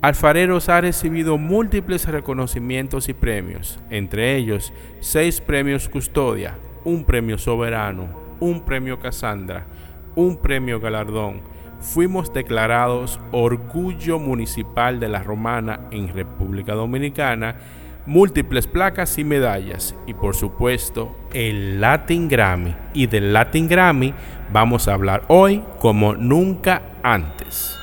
Alfareros ha recibido múltiples reconocimientos y premios, entre ellos seis premios Custodia, un premio Soberano, un premio Casandra, un premio Galardón. Fuimos declarados Orgullo Municipal de la Romana en República Dominicana, múltiples placas y medallas y por supuesto el Latin Grammy. Y del Latin Grammy vamos a hablar hoy como nunca antes.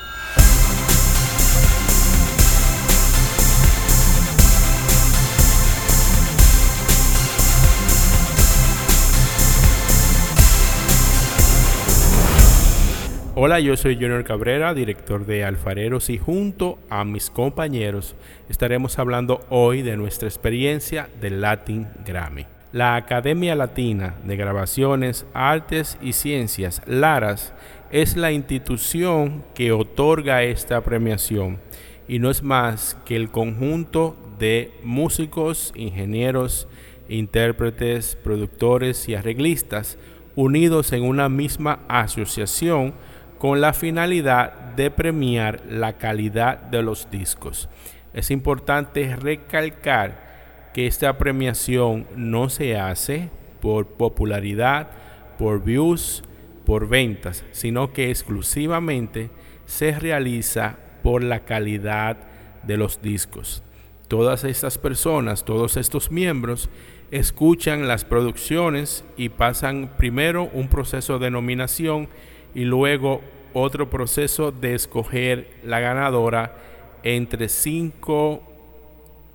Hola, yo soy Junior Cabrera, director de Alfareros y junto a mis compañeros estaremos hablando hoy de nuestra experiencia del Latin Grammy. La Academia Latina de Grabaciones, Artes y Ciencias, LARAS, es la institución que otorga esta premiación y no es más que el conjunto de músicos, ingenieros, intérpretes, productores y arreglistas unidos en una misma asociación con la finalidad de premiar la calidad de los discos. Es importante recalcar que esta premiación no se hace por popularidad, por views, por ventas, sino que exclusivamente se realiza por la calidad de los discos. Todas estas personas, todos estos miembros, escuchan las producciones y pasan primero un proceso de nominación y luego otro proceso de escoger la ganadora entre cinco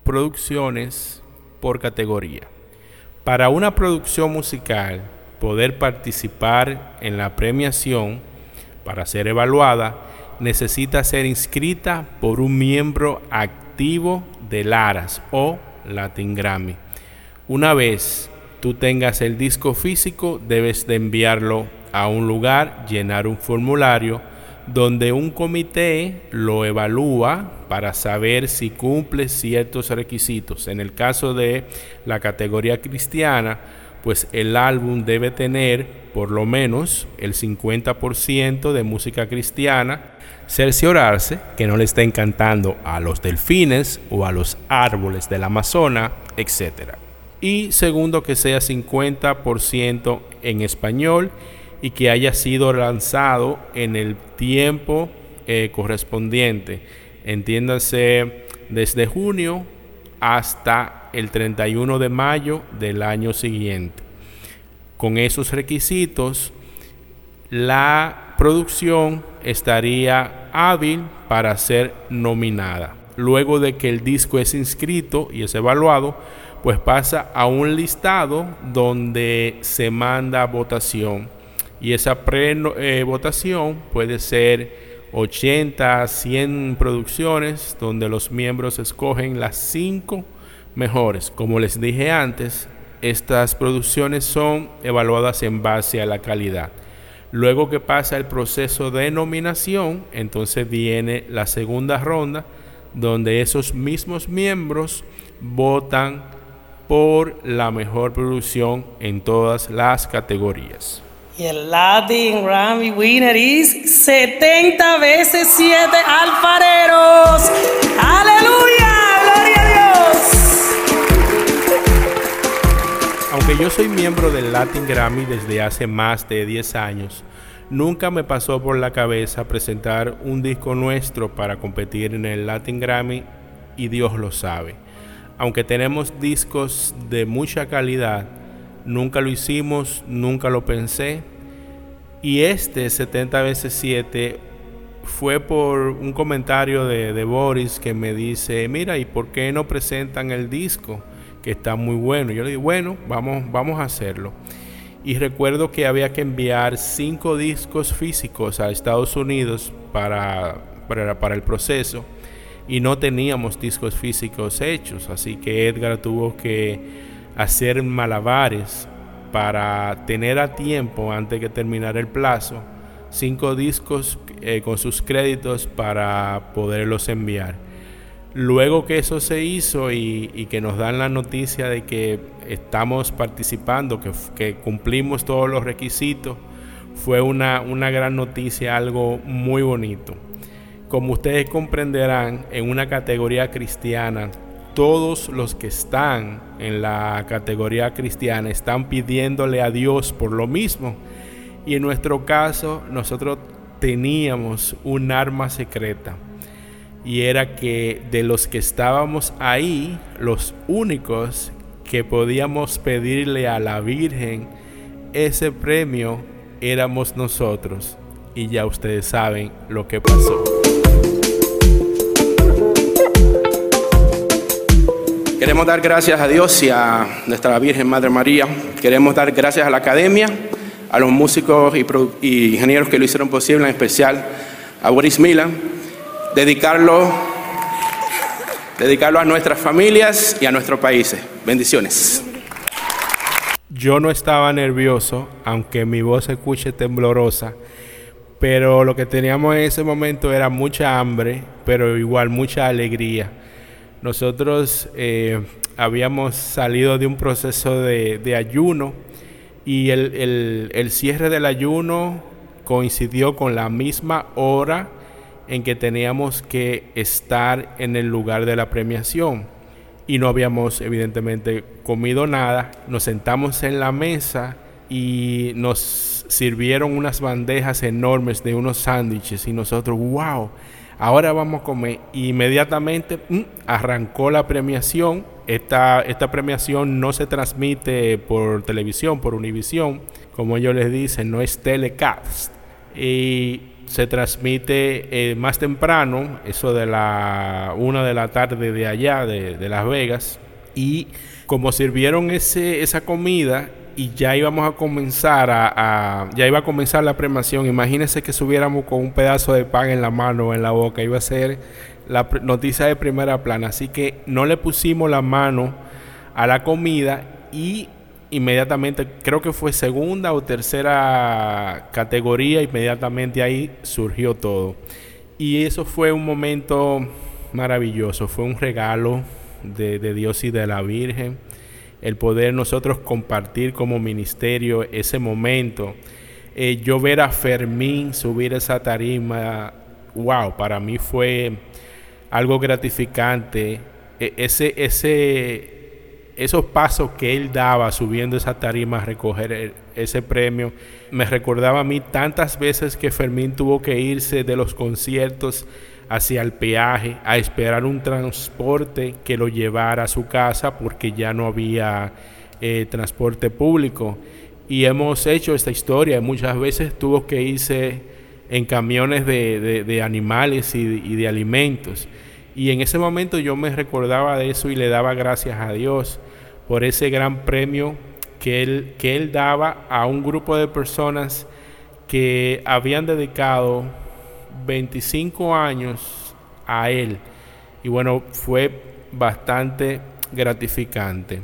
producciones por categoría. Para una producción musical, poder participar en la premiación para ser evaluada, necesita ser inscrita por un miembro activo de Laras o Latin Grammy. Una vez tú tengas el disco físico, debes de enviarlo a un lugar, llenar un formulario donde un comité lo evalúa para saber si cumple ciertos requisitos. En el caso de la categoría cristiana, pues el álbum debe tener por lo menos el 50% de música cristiana, cerciorarse que no le está encantando a los delfines o a los árboles del Amazonas, etc. Y segundo, que sea 50% en español y que haya sido lanzado en el tiempo eh, correspondiente. Entiéndase desde junio hasta el 31 de mayo del año siguiente. Con esos requisitos, la producción estaría hábil para ser nominada. Luego de que el disco es inscrito y es evaluado, pues pasa a un listado donde se manda votación y esa pre-votación puede ser 80, 100 producciones donde los miembros escogen las 5 mejores. Como les dije antes, estas producciones son evaluadas en base a la calidad. Luego que pasa el proceso de nominación, entonces viene la segunda ronda donde esos mismos miembros votan por la mejor producción en todas las categorías. Y el Latin Grammy winner is 70 veces 7 alfareros. ¡Aleluya! ¡Gloria a Dios! Aunque yo soy miembro del Latin Grammy desde hace más de 10 años, nunca me pasó por la cabeza presentar un disco nuestro para competir en el Latin Grammy y Dios lo sabe. Aunque tenemos discos de mucha calidad, Nunca lo hicimos, nunca lo pensé. Y este 70 veces 7 fue por un comentario de, Boris que me dice, mira, ¿y por qué no presentan el disco? Que está muy bueno. Yo le digo, bueno, vamos, vamos a hacerlo. Y recuerdo que había que enviar cinco discos físicos a Estados Unidos para, para, para el proceso. Y no teníamos discos físicos hechos. Así que Edgar tuvo que hacer malabares para tener a tiempo antes de terminar el plazo cinco discos eh, con sus créditos para poderlos enviar. Luego que eso se hizo y, que nos dan la noticia de que estamos participando, que, que cumplimos todos los requisitos, fue una, una gran noticia, algo muy bonito. Como ustedes comprenderán, en una categoría cristiana, todos los que están en la categoría cristiana están pidiéndole a Dios por lo mismo. Y en nuestro caso, nosotros teníamos un arma secreta. Y era que de los que estábamos ahí, los únicos que podíamos pedirle a la Virgen ese premio éramos nosotros. Y ya ustedes saben lo que pasó. Queremos dar gracias a Dios y a nuestra Virgen Madre María. Queremos dar gracias a la academia, a los músicos y, ingenieros que lo hicieron posible, en especial a Boris Milan. Dedicarlo, dedicarlo a nuestras familias y a nuestros países. Bendiciones. Yo no estaba nervioso, aunque mi voz se escuche temblorosa, pero lo que teníamos en ese momento era mucha hambre, pero igual mucha alegría nosotros eh, habíamos salido de un proceso de, ayuno y el, cierre del ayuno coincidió con la misma hora en que teníamos que estar en el lugar de la premiación. Y no habíamos evidentemente comido nada. Nos sentamos en la mesa y nos sirvieron unas bandejas enormes de unos sándwiches y nosotros, wow, ahora vamos a comer. Inmediatamente mm, arrancó la premiación. Esta, esta premiación no se transmite por televisión, por Univisión, como ellos les dicen, no es telecast. Y se transmite eh, más temprano, eso de la una de la tarde de allá, de, de Las Vegas. Y como sirvieron ese, esa comida, y ya íbamos a comenzar a, iba a comenzar la premación. Imagínense que subiéramos con un pedazo de pan en la mano o en la boca, iba a ser la noticia de primera plana. Así que no le pusimos la mano a la comida y inmediatamente, creo que fue segunda o tercera categoría, inmediatamente ahí surgió todo. Y eso fue un momento maravilloso, fue un regalo de Dios y de la Virgen el poder nosotros compartir como ministerio ese momento. Eh, yo ver a Fermín subir esa tarima, wow, para mí fue algo gratificante. E, ese, ese, esos pasos que él daba subiendo esa tarima a recoger ese premio, me recordaba a mí tantas veces que Fermín tuvo que irse de los conciertos hacia el peaje a esperar un transporte que lo llevara a su casa porque ya no había eh, transporte público. Y hemos hecho esta historia. Muchas veces tuvo que irse en camiones de, animales y, y, de alimentos. Y en ese momento yo me recordaba de eso y le daba gracias a Dios por ese gran premio que él, que él daba a un grupo de personas que habían dedicado 25 años a él. Y bueno, fue bastante gratificante.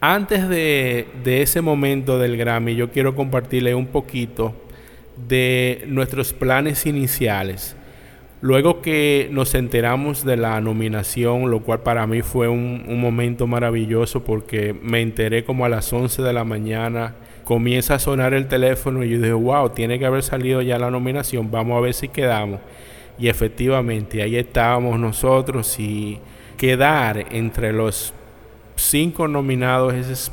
Antes de, ese momento del Grammy, yo quiero compartirle un poquito de nuestros planes iniciales. Luego que nos enteramos de la nominación, lo cual para mí fue un, un, momento maravilloso porque me enteré como a las 11 de la mañana comienza a sonar el teléfono y yo dije, wow, tiene que haber salido ya la nominación, vamos a ver si quedamos. Y efectivamente, ahí estábamos nosotros y quedar entre los cinco nominados es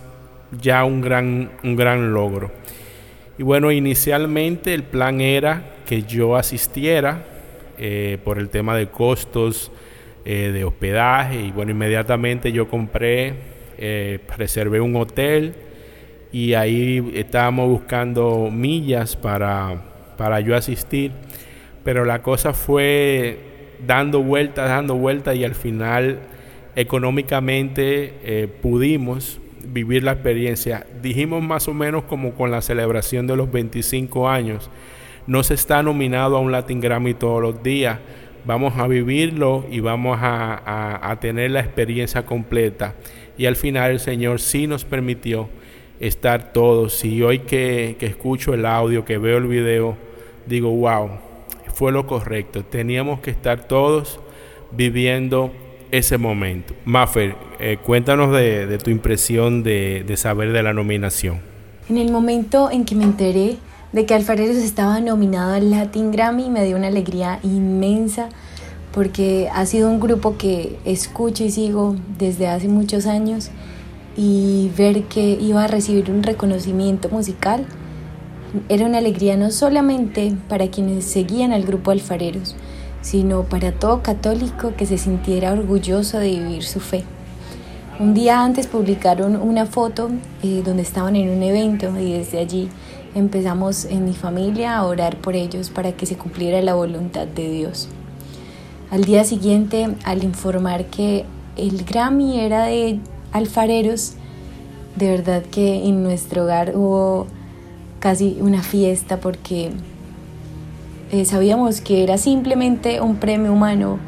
ya un gran, un gran logro. Y bueno, inicialmente el plan era que yo asistiera eh, por el tema de costos eh, de hospedaje y bueno, inmediatamente yo compré, eh, reservé un hotel y ahí estábamos buscando millas para, para yo asistir, pero la cosa fue dando vueltas, dando vueltas y al final económicamente eh, pudimos vivir la experiencia. Dijimos más o menos como con la celebración de los 25 años, no se está nominado a un Latin Grammy todos los días, vamos a vivirlo y vamos a, a tener la experiencia completa. Y al final el Señor sí nos permitió estar todos. Y hoy que, escucho el audio, que veo el video, digo, wow, fue lo correcto. Teníamos que estar todos viviendo ese momento. Maffer, eh, cuéntanos de, tu impresión de, de, saber de la nominación. En el momento en que me enteré, de que Alfareros estaba nominado al Latin Grammy me dio una alegría inmensa porque ha sido un grupo que escucho y sigo desde hace muchos años y ver que iba a recibir un reconocimiento musical era una alegría no solamente para quienes seguían al grupo Alfareros, sino para todo católico que se sintiera orgulloso de vivir su fe. Un día antes publicaron una foto eh, donde estaban en un evento y desde allí empezamos en mi familia a orar por ellos para que se cumpliera la voluntad de Dios. Al día siguiente, al informar que el Grammy era de alfareros, de verdad que en nuestro hogar hubo casi una fiesta porque eh, sabíamos que era simplemente un premio humano,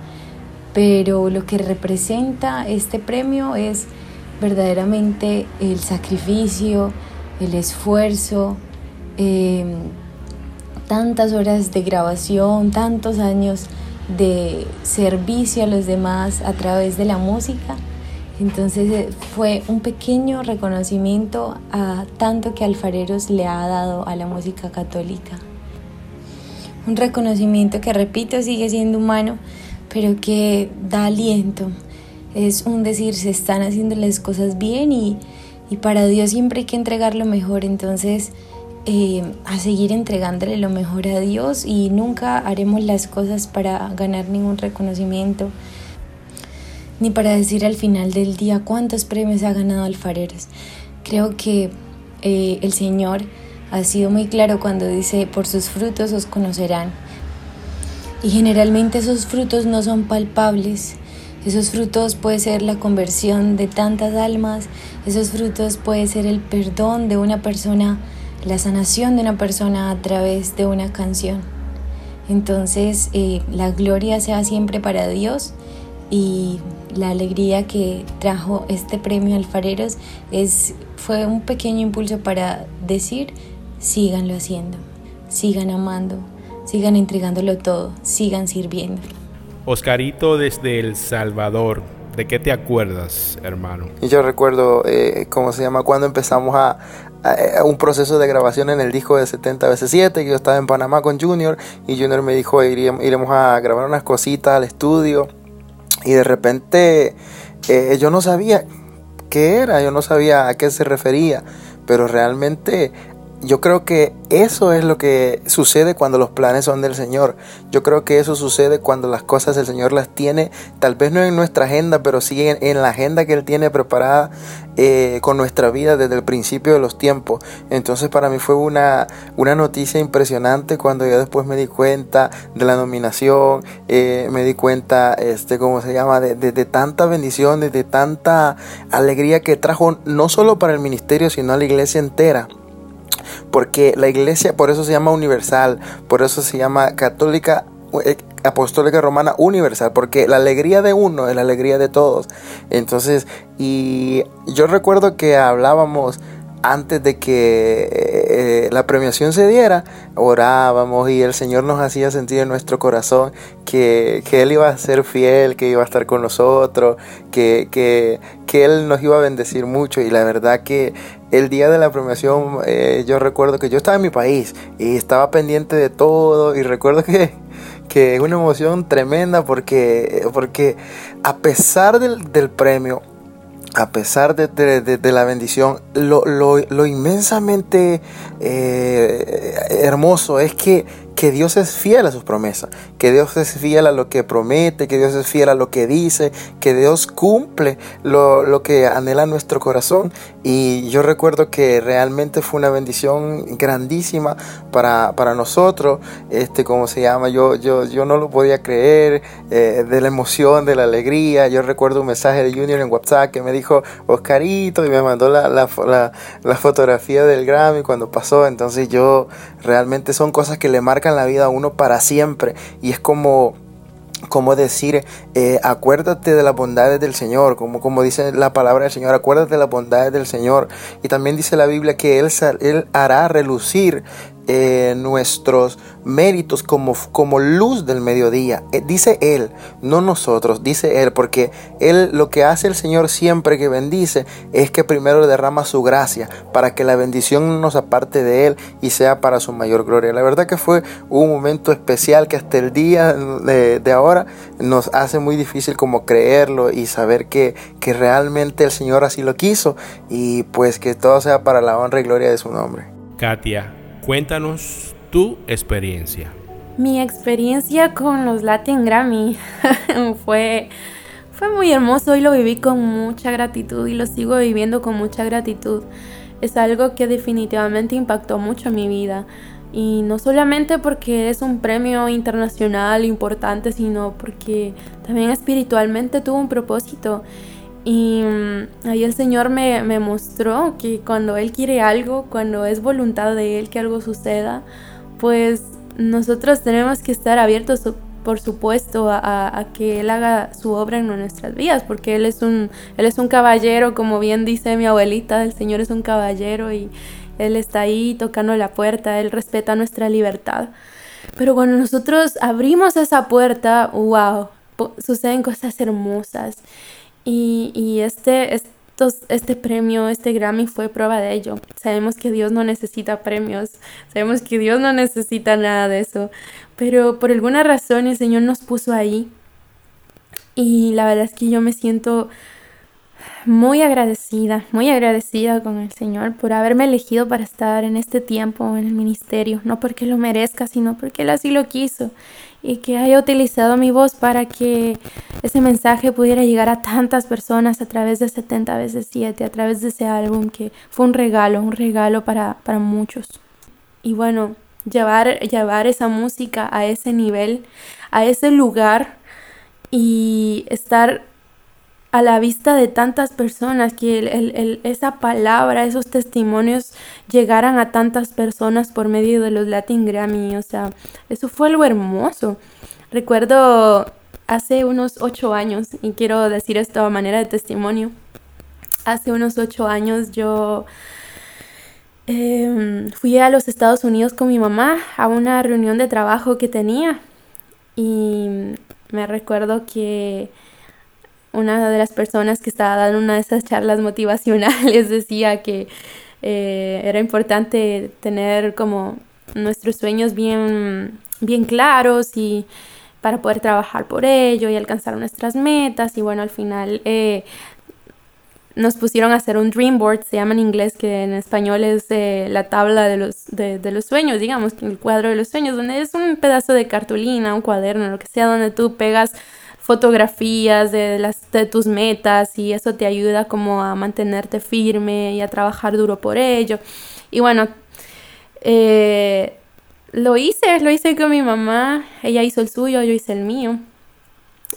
pero lo que representa este premio es verdaderamente el sacrificio, el esfuerzo, em, tantas horas de grabación, tantos años de servicio a los demás a través de la música entonces eh, fue un pequeño reconocimiento a tanto que Alfareros le ha dado a la música católica. Un reconocimiento que, repito, sigue siendo humano, pero que da aliento. Es un decir, se están haciendo las cosas bien y, para Dios siempre hay que entregar lo mejor. Entonces, eh, a seguir entregándole lo mejor a Dios y nunca haremos las cosas para ganar ningún reconocimiento ni para decir al final del día cuántos premios ha ganado Alfareros. Creo que eh, el Señor ha sido muy claro cuando dice, por sus frutos os conocerán. Y generalmente esos frutos no son palpables. Esos frutos puede ser la conversión de tantas almas, esos frutos puede ser el perdón de una persona, la sanación de una persona a través de una canción. Entonces, eh, la gloria sea siempre para Dios y la alegría que trajo este premio Alfareros es, fue un pequeño impulso para decir, síganlo haciendo, sigan amando, sigan entregándolo todo, sigan sirviendo. Oscarito desde El Salvador, ¿de qué te acuerdas, hermano? Yo recuerdo, eh, ¿cómo se llama? Cuando empezamos a, un proceso de grabación en el disco de 70 veces 7, que yo estaba en Panamá con Junior y Junior me dijo, iremos a grabar unas cositas al estudio y de repente eh, yo no sabía qué era, yo no sabía a qué se refería, pero realmente yo creo que eso es lo que sucede cuando los planes son del Señor. Yo creo que eso sucede cuando las cosas el Señor las tiene, tal vez no en nuestra agenda, pero sí en, la agenda que Él tiene preparada eh, con nuestra vida desde el principio de los tiempos. Entonces para mí fue una, una noticia impresionante cuando yo después me di cuenta de la nominación, eh, me di cuenta, este, ¿cómo se llama?, de, de, de tanta bendición, de tanta alegría que trajo no solo para el ministerio, sino a la iglesia entera porque la iglesia por eso se llama universal, por eso se llama católica eh, apostólica romana universal, porque la alegría de uno es la alegría de todos. Entonces, y yo recuerdo que hablábamos antes de que eh, la premiación se diera, orábamos y el Señor nos hacía sentir en nuestro corazón que, Él iba a ser fiel, que iba a estar con nosotros, que, que, Él nos iba a bendecir mucho. Y la verdad que el día de la premiación eh, yo recuerdo que yo estaba en mi país y estaba pendiente de todo y recuerdo que que es una emoción tremenda porque, porque a pesar del, del premio, a pesar de, la bendición, lo, inmensamente eh, hermoso es que que Dios es fiel a sus promesas, que Dios es fiel a lo que promete, que Dios es fiel a lo que dice, que Dios cumple lo, que anhela nuestro corazón. Y yo recuerdo que realmente fue una bendición grandísima para, nosotros, este, como se llama, yo, yo, yo no lo podía creer, eh, de la emoción, de la alegría. Yo recuerdo un mensaje de Junior en WhatsApp que me dijo, Oscarito, y me mandó la, la, la fotografía del Grammy cuando pasó. Entonces yo realmente son cosas que le marcan la vida a uno para siempre. Y es como como decir, eh, acuérdate de las bondades del Señor, como, como dice la palabra del Señor, acuérdate de las bondades del Señor. Y también dice la Biblia que Él, él hará relucir eh, nuestros méritos como, como luz del mediodía. Eh, dice Él, no nosotros, dice Él, porque Él lo que hace el Señor siempre que bendice es que primero derrama su gracia para que la bendición no nos aparte de Él y sea para su mayor gloria. La verdad que fue un momento especial que hasta el día de, de ahora nos hace muy difícil como creerlo y saber que, que realmente el Señor así lo quiso y pues que todo sea para la honra y gloria de su nombre. Katia, cuéntanos tu experiencia. Mi experiencia con los Latin Grammy fue, fue muy hermoso y lo viví con mucha gratitud y lo sigo viviendo con mucha gratitud. Es algo que definitivamente impactó mucho mi vida. Y no solamente porque es un premio internacional importante, sino porque también espiritualmente tuvo un propósito. Y mm, ahí el Señor me, me, mostró que cuando Él quiere algo, cuando es voluntad de Él que algo suceda, pues nosotros tenemos que estar abiertos, por supuesto, a, a, que Él haga su obra en nuestras vidas, porque Él es, un, él es un caballero, como bien dice mi abuelita, el Señor es un caballero y Él está ahí tocando la puerta, Él respeta nuestra libertad. Pero cuando nosotros abrimos esa puerta, wow, suceden cosas hermosas. Y, y este, estos, este premio, este Grammy fue prueba de ello. Sabemos que Dios no necesita premios, sabemos que Dios no necesita nada de eso, pero por alguna razón el Señor nos puso ahí. Y la verdad es que yo me siento muy agradecida, muy agradecida con el Señor por haberme elegido para estar en este tiempo en el ministerio, no porque lo merezca, sino porque Él así lo quiso y que haya utilizado mi voz para que ese mensaje pudiera llegar a tantas personas a través de 70 veces 7, a través de ese álbum que fue un regalo, un regalo para, para muchos. Y bueno, llevar, llevar esa música a ese nivel, a ese lugar y estar a la vista de tantas personas, que el, esa palabra, esos testimonios llegaran a tantas personas por medio de los Latin Grammy. O sea, eso fue algo hermoso. Recuerdo hace unos ocho años, y quiero decir esto a manera de testimonio, hace unos ocho años yo em, fui a los Estados Unidos con mi mamá a una reunión de trabajo que tenía y me recuerdo que una de las personas que estaba dando una de esas charlas motivacionales decía que eh, era importante tener como nuestros sueños bien, bien claros y para poder trabajar por ello y alcanzar nuestras metas. Y bueno al final eh, nos pusieron a hacer un dream board, se llama en inglés, que en español es eh, la tabla de los, de, de, los sueños, digamos, el cuadro de los sueños, donde es un pedazo de cartulina, un cuaderno, lo que sea, donde tú pegas fotografías de, las, de tus metas y eso te ayuda como a mantenerte firme y a trabajar duro por ello. Y bueno, eh, lo hice, lo hice con mi mamá, ella hizo el suyo, yo hice el mío.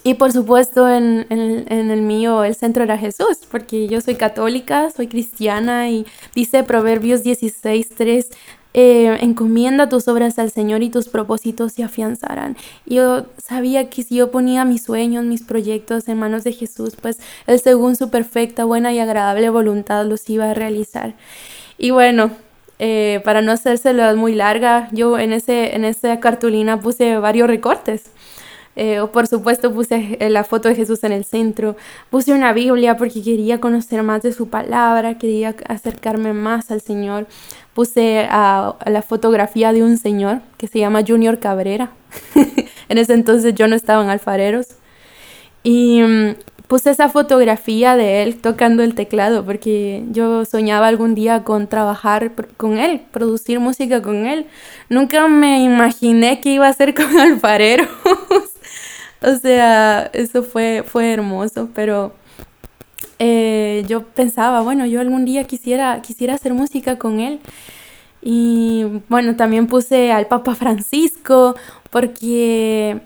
Y por supuesto en, en, en, el mío el centro era Jesús, porque yo soy católica, soy cristiana y dice Proverbios 16.3, eh, encomienda tus obras al Señor y tus propósitos se afianzarán. Yo sabía que si yo ponía mis sueños, mis proyectos en manos de Jesús, pues Él según su perfecta, buena y agradable voluntad los iba a realizar. Y bueno, eh, para no hacérselo muy larga, yo en, ese, en esa cartulina puse varios recortes. Eh, por supuesto puse la foto de Jesús en el centro, puse una Biblia porque quería conocer más de su palabra, quería acercarme más al Señor, puse a, la fotografía de un señor que se llama Junior Cabrera, en ese entonces yo no estaba en Alfareros, y mm, puse esa fotografía de él tocando el teclado porque yo soñaba algún día con trabajar con él, producir música con él. Nunca me imaginé que iba a ser con alfareros. O sea, eso fue, fue hermoso, pero eh, yo pensaba, bueno, yo algún día quisiera, quisiera hacer música con él. Y bueno, también puse al Papa Francisco porque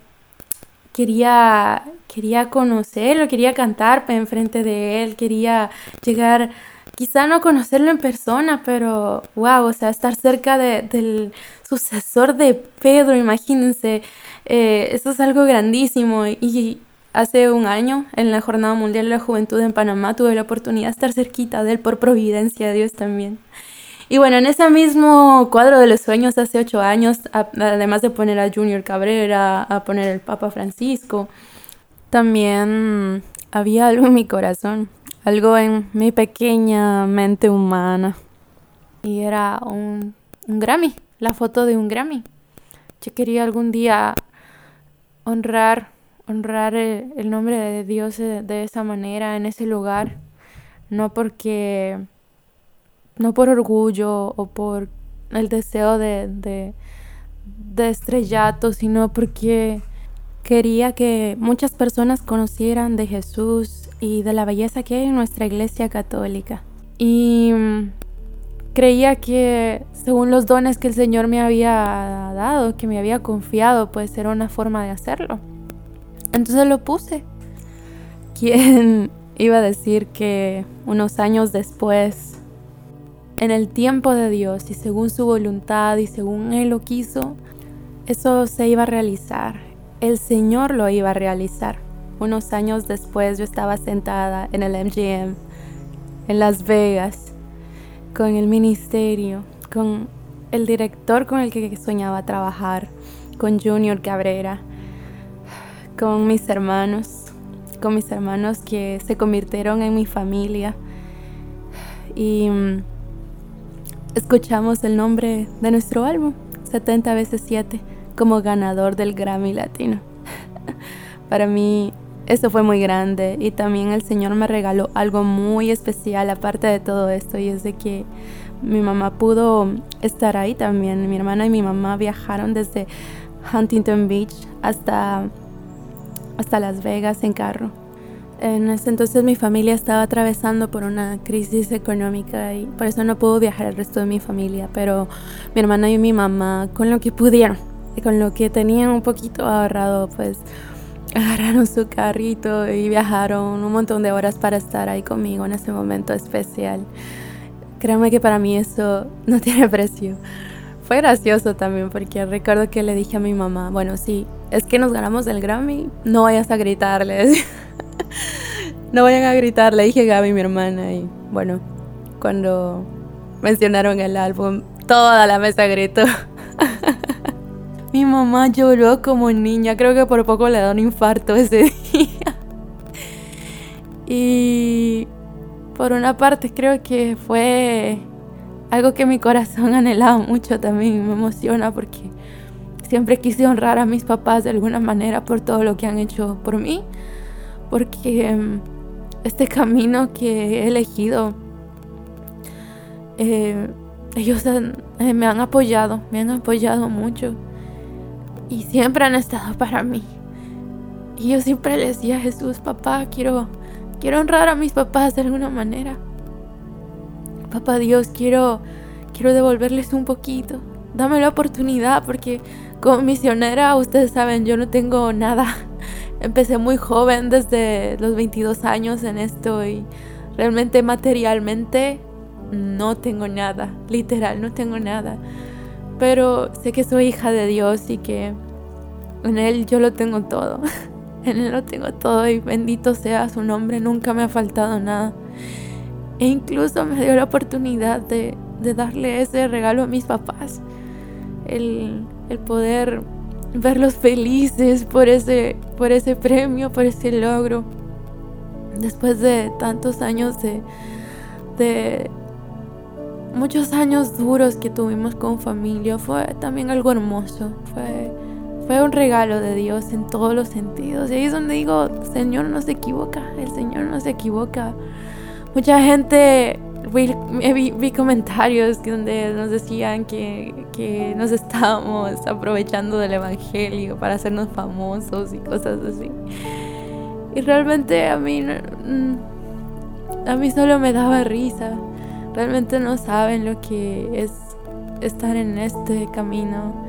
quería, quería conocerlo, quería cantar enfrente de él, quería llegar, quizá no conocerlo en persona, pero wow, o sea, estar cerca de, del sucesor de Pedro, imagínense, eh, eso es algo grandísimo. Y hace un año, en la Jornada Mundial de la Juventud en Panamá, tuve la oportunidad de estar cerquita de él por providencia de Dios también. Y bueno, en ese mismo cuadro de los sueños hace ocho años, además de poner a Junior Cabrera, a poner el Papa Francisco, también había algo en mi corazón, algo en mi pequeña mente humana. Y era un, un Grammy, la foto de un Grammy. Yo quería algún día honrar, honrar el, nombre de Dios de esa manera, en ese lugar, no porque no por orgullo o por el deseo de, de, estrellato, sino porque quería que muchas personas conocieran de Jesús y de la belleza que hay en nuestra iglesia católica. Y mm, creía que según los dones que el Señor me había dado, que me había confiado, pues era una forma de hacerlo. Entonces lo puse. ¿Quién iba a decir que unos años después en el tiempo de Dios y según su voluntad y según Él lo quiso, eso se iba a realizar. El Señor lo iba a realizar. Unos años después yo estaba sentada en el MGM en Las Vegas con el ministerio, con el director con el que soñaba trabajar, con Junior Cabrera, con mis hermanos, con mis hermanos que se convirtieron en mi familia. Y mm, escuchamos el nombre de nuestro álbum, 70 veces 7, como ganador del Grammy Latino. Para mí eso fue muy grande y también el Señor me regaló algo muy especial aparte de todo esto y es de que mi mamá pudo estar ahí también. Mi hermana y mi mamá viajaron desde Huntington Beach hasta, hasta Las Vegas en carro. En ese entonces mi familia estaba atravesando por una crisis económica y por eso no pudo viajar el resto de mi familia, pero mi hermana y mi mamá con lo que pudieron y con lo que tenían un poquito ahorrado, pues agarraron su carrito y viajaron un montón de horas para estar ahí conmigo en ese momento especial. Créanme que para mí eso no tiene precio. Fue gracioso también porque recuerdo que le dije a mi mamá, bueno, sí, es que nos ganamos el Grammy, no vayas a gritarles. no vayan a gritar, le dije Gaby, mi hermana, y bueno, cuando mencionaron el álbum, toda la mesa gritó. Mi mamá lloró como niña, creo que por poco le da un infarto ese día. y por una parte creo que fue algo que mi corazón anhelaba mucho también, me emociona porque siempre quise honrar a mis papás de alguna manera por todo lo que han hecho por mí porque em, este camino que he elegido, eh, ellos eh, me han apoyado, me han apoyado mucho y siempre han estado para mí. Y yo siempre le decía a Jesús, papá, quiero, quiero honrar a mis papás de alguna manera. Papá Dios, quiero, quiero devolverles un poquito. Dame la oportunidad porque como misionera, ustedes saben, yo no tengo nada empecé muy joven, desde los 22 años en esto y realmente materialmente no tengo nada, literal, no tengo nada. Pero sé que soy hija de Dios y que en Él yo lo tengo todo. en Él lo tengo todo y bendito sea su nombre, nunca me ha faltado nada. E incluso me dio la oportunidad de, darle ese regalo a mis papás. El, poder verlos felices por ese, premio, por ese logro. Después de tantos años de muchos años duros que tuvimos con familia, fue también algo hermoso. Fue, fue un regalo de Dios en todos los sentidos. Y ahí es donde digo, Señor no se equivoca, el Señor no se equivoca. Mucha gente vi, comentarios donde nos decían que, que, nos estábamos aprovechando del Evangelio para hacernos famosos y cosas así. Y realmente a mí, a mí solo me daba risa. Realmente no saben lo que es estar en este camino.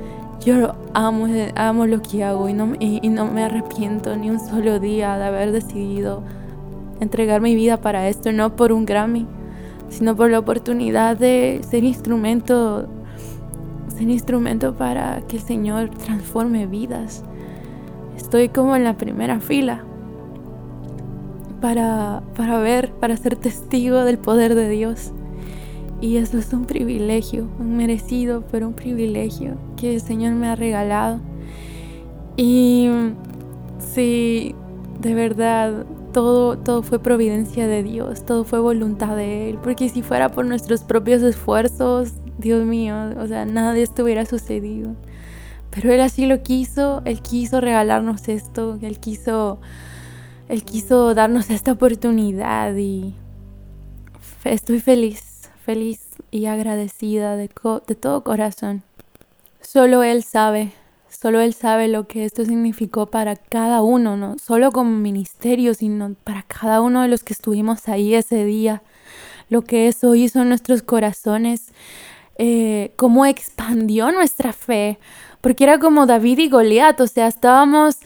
Yo amo, amo lo que hago y no, y no me arrepiento ni un solo día de haber decidido entregar mi vida para esto, no por un Grammy, sino por la oportunidad de ser instrumento, ser instrumento para que el Señor transforme vidas. Estoy como en la primera fila para, para ver, para ser testigo del poder de Dios. Y eso es un privilegio, un merecido, pero un privilegio que el Señor me ha regalado. Y sí, de verdad, todo, todo fue providencia de Dios, todo fue voluntad de Él, porque si fuera por nuestros propios esfuerzos, Dios mío, o sea, nada de esto hubiera sucedido. Pero Él así lo quiso, Él quiso regalarnos esto, Él quiso, Él quiso darnos esta oportunidad y estoy feliz, feliz y agradecida de, todo corazón. Solo Él sabe Solo Él sabe lo que esto significó para cada uno, no solo como ministerio, sino para cada uno de los que estuvimos ahí ese día. Lo que eso hizo en nuestros corazones, eh, cómo expandió nuestra fe, porque era como David y Goliat, o sea, estábamos,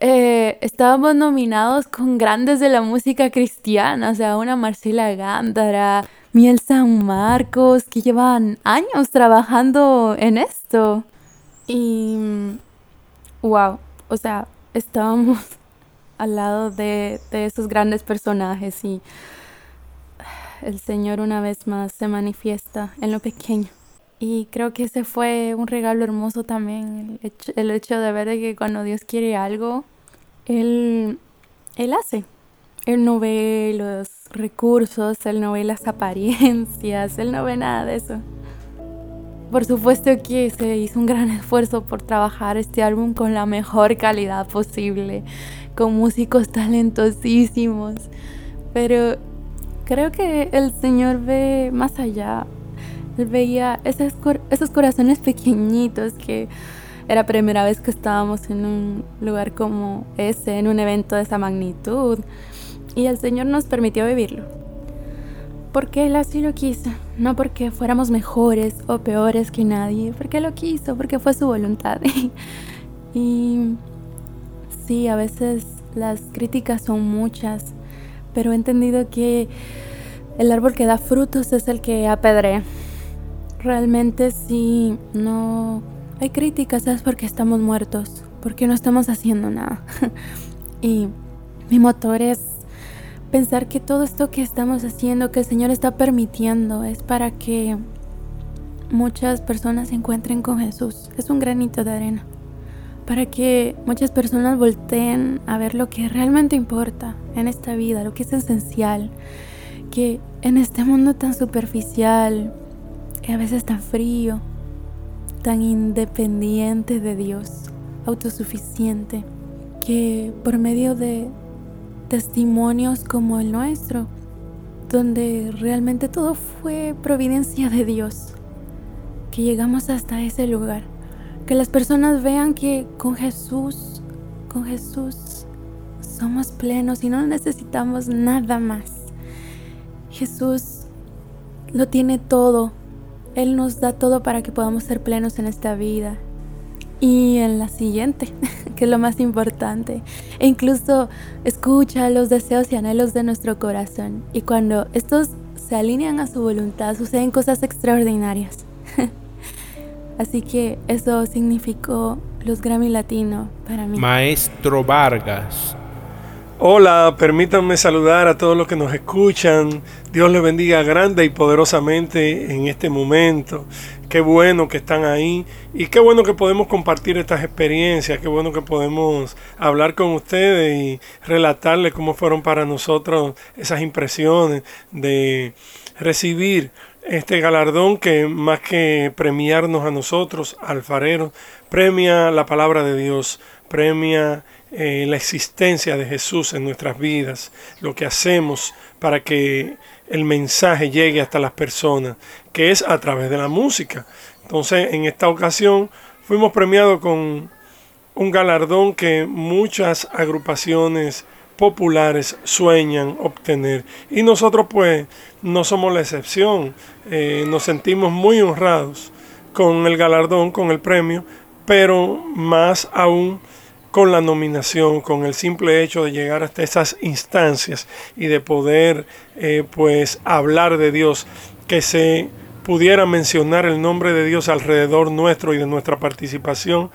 eh, estábamos nominados con grandes de la música cristiana, o sea, una Marcela Gándara, Miel San Marcos, que llevan años trabajando en esto. Y, wow, o sea, estábamos al lado de, de esos grandes personajes y el Señor una vez más se manifiesta en lo pequeño. Y creo que ese fue un regalo hermoso también, el hecho, el hecho de ver que cuando Dios quiere algo, Él, Él hace. Él no ve los recursos, Él no ve las apariencias, Él no ve nada de eso. Por supuesto que se hizo un gran esfuerzo por trabajar este álbum con la mejor calidad posible, con músicos talentosísimos, pero creo que el Señor ve más allá. Él veía esos, esos corazones pequeñitos que era primera vez que estábamos en un lugar como ese, en un evento de esa magnitud, y el Señor nos permitió vivirlo porque Él así lo quiso, no porque fuéramos mejores o peores que nadie, porque lo quiso, porque fue su voluntad. y sí, a veces las críticas son muchas, pero he entendido que el árbol que da frutos es el que apedrea. Realmente sí, no hay críticas, es porque estamos muertos, porque no estamos haciendo nada. y mi motor es pensar que todo esto que estamos haciendo, que el Señor está permitiendo, es para que muchas personas se encuentren con Jesús. Es un granito de arena. Para que muchas personas volteen a ver lo que realmente importa en esta vida, lo que es esencial. Que en este mundo tan superficial y a veces tan frío, tan independiente de Dios, autosuficiente, que por medio de testimonios como el nuestro, donde realmente todo fue providencia de Dios, que llegamos hasta ese lugar, que las personas vean que con Jesús, con Jesús somos plenos y no necesitamos nada más. Jesús lo tiene todo, Él nos da todo para que podamos ser plenos en esta vida y en la siguiente. que es lo más importante. E incluso escucha los deseos y anhelos de nuestro corazón. Y cuando estos se alinean a su voluntad, suceden cosas extraordinarias. Así que eso significó los Grammy Latino para mí. Maestro Vargas. Hola, permítanme saludar a todos los que nos escuchan. Dios les bendiga grande y poderosamente en este momento. Qué bueno que están ahí y qué bueno que podemos compartir estas experiencias, qué bueno que podemos hablar con ustedes y relatarles cómo fueron para nosotros esas impresiones de recibir este galardón que más que premiarnos a nosotros, alfareros, premia la palabra de Dios, premia eh, la existencia de Jesús en nuestras vidas, lo que hacemos para que el mensaje llegue hasta las personas, que es a través de la música. Entonces, en esta ocasión fuimos premiados con un galardón que muchas agrupaciones populares sueñan obtener. Y nosotros pues no somos la excepción. Eh, nos sentimos muy honrados con el galardón, con el premio, pero más aún con la nominación, con el simple hecho de llegar hasta esas instancias y de poder eh, pues hablar de Dios, que se pudiera mencionar el nombre de Dios alrededor nuestro y de nuestra participación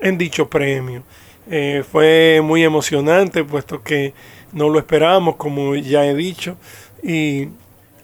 en dicho premio. Eh, fue muy emocionante puesto que no lo esperábamos como ya he dicho y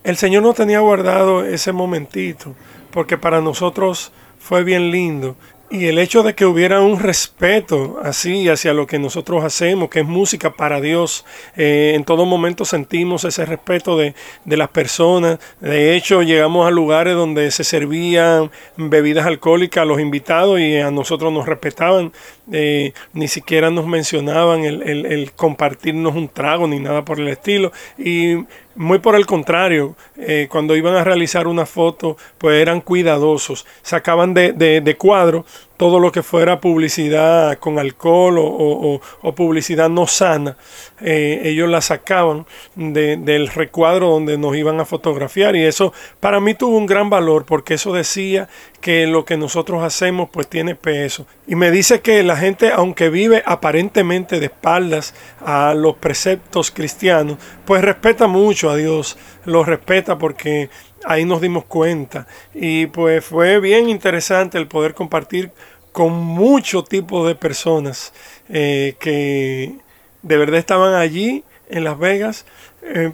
el Señor no tenía guardado ese momentito, porque para nosotros fue bien lindo. Y el hecho de que hubiera un respeto así hacia lo que nosotros hacemos, que es música para Dios, eh, en todo momento sentimos ese respeto de, de, las personas. De hecho, llegamos a lugares donde se servían bebidas alcohólicas a los invitados y a nosotros nos respetaban. Eh, ni siquiera nos mencionaban el, el, el compartirnos un trago ni nada por el estilo. Y muy por el contrario, eh, cuando iban a realizar una foto, pues eran cuidadosos. Sacaban de, de, de cuadro todo lo que fuera publicidad con alcohol o, publicidad no sana, eh, ellos la sacaban de, del recuadro donde nos iban a fotografiar y eso para mí tuvo un gran valor porque eso decía que lo que nosotros hacemos pues tiene peso. Y me dice que la gente, aunque vive aparentemente de espaldas a los preceptos cristianos, pues respeta mucho a Dios, lo respeta porque ahí nos dimos cuenta. Y pues fue bien interesante el poder compartir con mucho tipo de personas eh, que de verdad estaban allí en Las Vegas eh,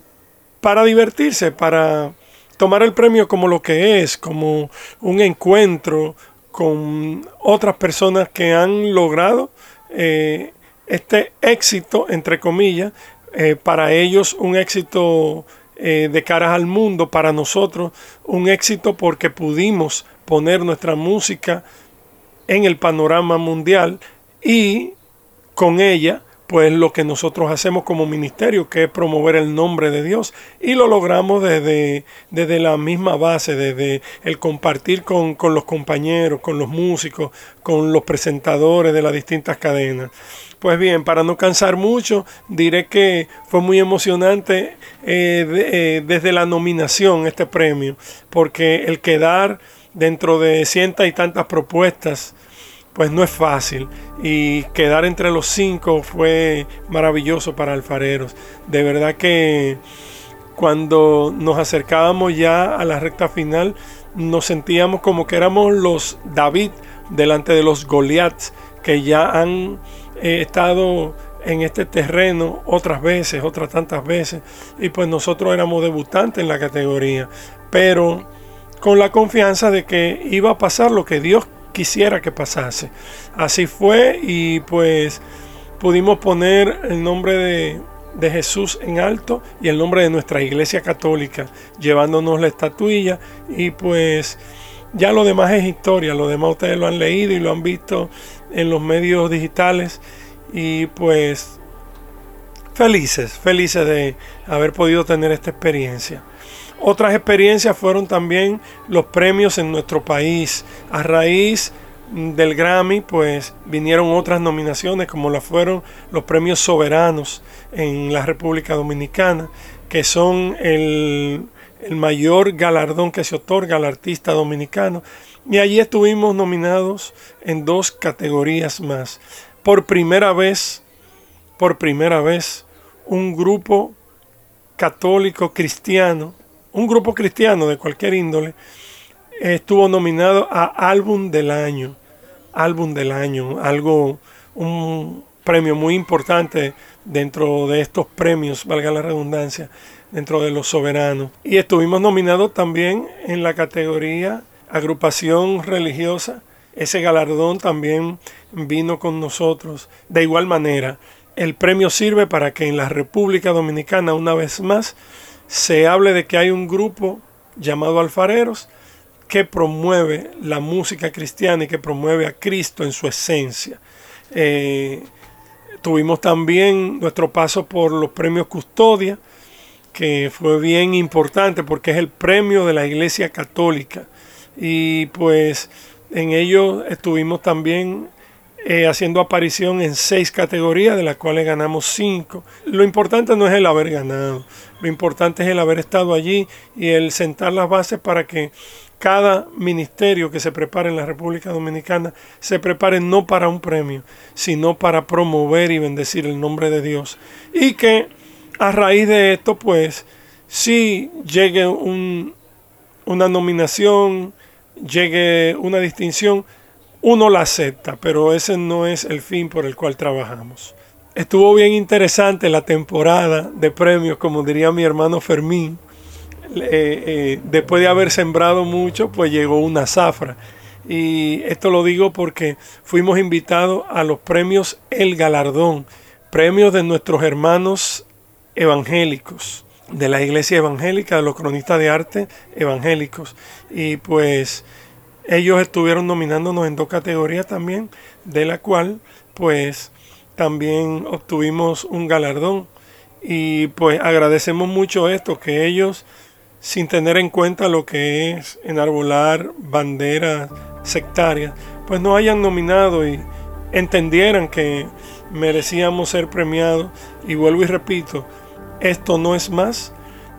para divertirse, para tomar el premio como lo que es, como un encuentro con otras personas que han logrado eh, este éxito, entre comillas, para ellos un éxito eh, de cara al mundo, para nosotros un éxito porque pudimos poner nuestra música en el panorama mundial y con ella pues lo que nosotros hacemos como ministerio, que es promover el nombre de Dios. Y lo logramos desde, desde la misma base, desde el compartir con, con, los compañeros, con los músicos, con los presentadores de las distintas cadenas. Pues bien, para no cansar mucho, diré que fue muy emocionante eh, eh, desde la nominación este premio, porque el quedar dentro de cientas y tantas propuestas, pues no es fácil. Y quedar entre los cinco fue maravilloso para Alfareros. De verdad que cuando nos acercábamos ya a la recta final, nos sentíamos como que éramos los David delante de los Goliaths que ya han eh, estado en este terreno otras veces, otras tantas veces. Y pues nosotros éramos debutantes en la categoría. Pero con la confianza de que iba a pasar lo que Dios quisiera que pasase. Así fue y pues pudimos poner el nombre de, de Jesús en alto y el nombre de nuestra iglesia católica, llevándonos la estatuilla y pues ya lo demás es historia, lo demás ustedes lo han leído y lo han visto en los medios digitales y pues felices, felices de haber podido tener esta experiencia. Otras experiencias fueron también los premios en nuestro país. A raíz del Grammy, pues vinieron otras nominaciones, como la fueron los premios soberanos en la República Dominicana, que son el, el mayor galardón que se otorga al artista dominicano. Y allí estuvimos nominados en dos categorías más. Por primera vez, por primera vez, un grupo católico cristiano un grupo cristiano de cualquier índole estuvo nominado a álbum del año, álbum del año, algo, un premio muy importante dentro de estos premios, valga la redundancia, dentro de los soberanos. Y estuvimos nominados también en la categoría agrupación religiosa. Ese galardón también vino con nosotros. De igual manera, el premio sirve para que en la República Dominicana, una vez más, se hable de que hay un grupo llamado alfareros que promueve la música cristiana y que promueve a Cristo en su esencia. Eh, tuvimos también nuestro paso por los premios Custodia, que fue bien importante porque es el premio de la Iglesia Católica. Y pues en ello estuvimos también eh, haciendo aparición en seis categorías, de las cuales ganamos cinco. Lo importante no es el haber ganado, lo importante es el haber estado allí y el sentar las bases para que cada ministerio que se prepare en la República Dominicana se prepare no para un premio, sino para promover y bendecir el nombre de Dios. Y que a raíz de esto, pues, si llegue un, una nominación, llegue una distinción, uno la acepta, pero ese no es el fin por el cual trabajamos. Estuvo bien interesante la temporada de premios, como diría mi hermano Fermín. eh, después de haber sembrado mucho, pues llegó una zafra. Y esto lo digo porque fuimos invitados a los premios El Galardón, premios de nuestros hermanos evangélicos, de la iglesia evangélica, de los cronistas de arte evangélicos. Y pues ellos estuvieron nominándonos en dos categorías también, de la cual pues también obtuvimos un galardón. Y pues agradecemos mucho esto, que ellos, sin tener en cuenta lo que es enarbolar banderas sectarias, pues nos hayan nominado y entendieran que merecíamos ser premiados. Y vuelvo y repito, esto no es más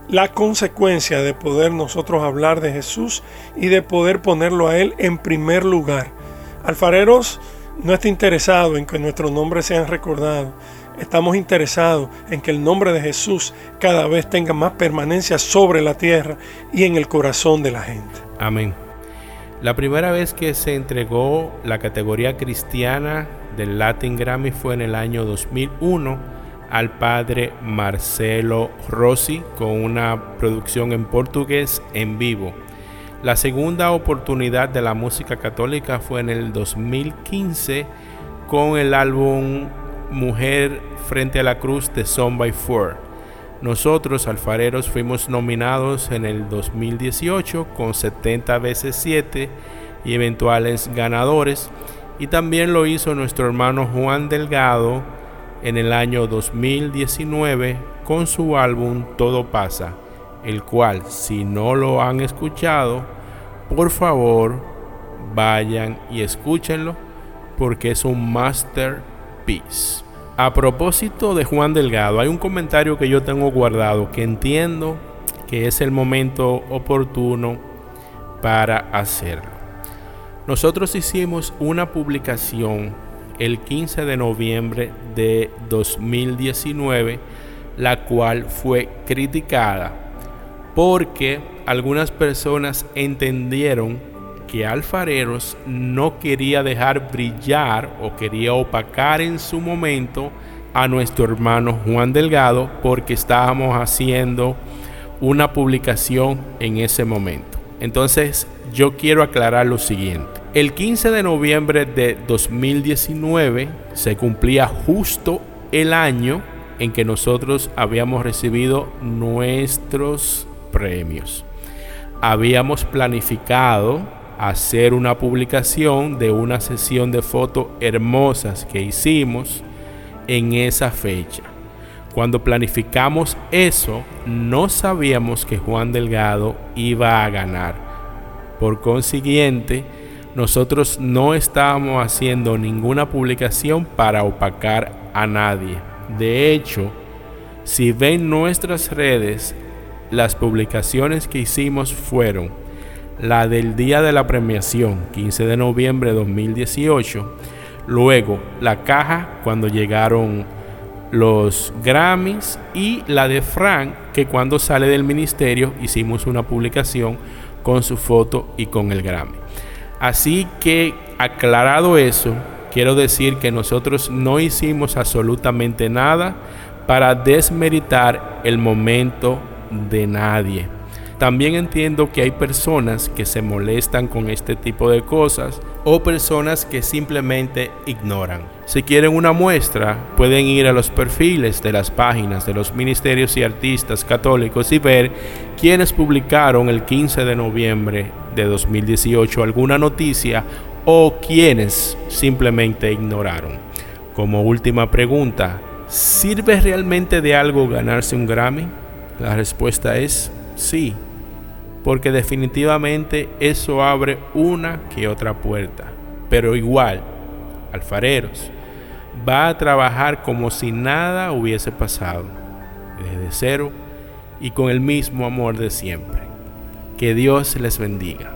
la consecuencia de poder nosotros hablar de Jesús y de poder ponerlo a Él en primer lugar. Alfareros no está interesado en que nuestros nombres sean recordados. Estamos interesados en que el nombre de Jesús cada vez tenga más permanencia sobre la tierra y en el corazón de la gente. Amén. La primera vez que se entregó la categoría cristiana del Latin Grammy fue en el año 2001 al padre Marcelo Rossi con una producción en portugués en vivo. La segunda oportunidad de la música católica fue en el 2015 con el álbum Mujer frente a la cruz de Son by Four. Nosotros, alfareros, fuimos nominados en el 2018 con 70 veces 7 y eventuales ganadores. Y también lo hizo nuestro hermano Juan Delgado en el año 2019 con su álbum Todo pasa, el cual si no lo han escuchado, por favor vayan y escúchenlo porque es un masterpiece. A propósito de Juan Delgado, hay un comentario que yo tengo guardado que entiendo que es el momento oportuno para hacerlo. Nosotros hicimos una publicación el 15 de noviembre de 2019, la cual fue criticada porque algunas personas entendieron que Alfareros no quería dejar brillar o quería opacar en su momento a nuestro hermano Juan Delgado porque estábamos haciendo una publicación en ese momento. Entonces yo quiero aclarar lo siguiente. El 15 de noviembre de 2019 se cumplía justo el año en que nosotros habíamos recibido nuestros premios habíamos planificado hacer una publicación de una sesión de fotos hermosas que hicimos en esa fecha. Cuando planificamos eso, no sabíamos que Juan Delgado iba a ganar. Por consiguiente, nosotros no estábamos haciendo ninguna publicación para opacar a nadie. De hecho, si ven nuestras redes, las publicaciones que hicimos fueron la del día de la premiación, 15 de noviembre de 2018, luego la caja cuando llegaron los Grammys y la de Frank, que cuando sale del ministerio hicimos una publicación con su foto y con el Grammy. Así que aclarado eso, quiero decir que nosotros no hicimos absolutamente nada para desmeritar el momento de nadie. También entiendo que hay personas que se molestan con este tipo de cosas o personas que simplemente ignoran. Si quieren una muestra, pueden ir a los perfiles de las páginas de los ministerios y artistas católicos y ver quienes publicaron el 15 de noviembre de 2018 alguna noticia o quienes simplemente ignoraron. Como última pregunta, ¿sirve realmente de algo ganarse un Grammy? La respuesta es sí, porque definitivamente eso abre una que otra puerta. Pero igual, alfareros, va a trabajar como si nada hubiese pasado, desde cero y con el mismo amor de siempre. Que Dios les bendiga.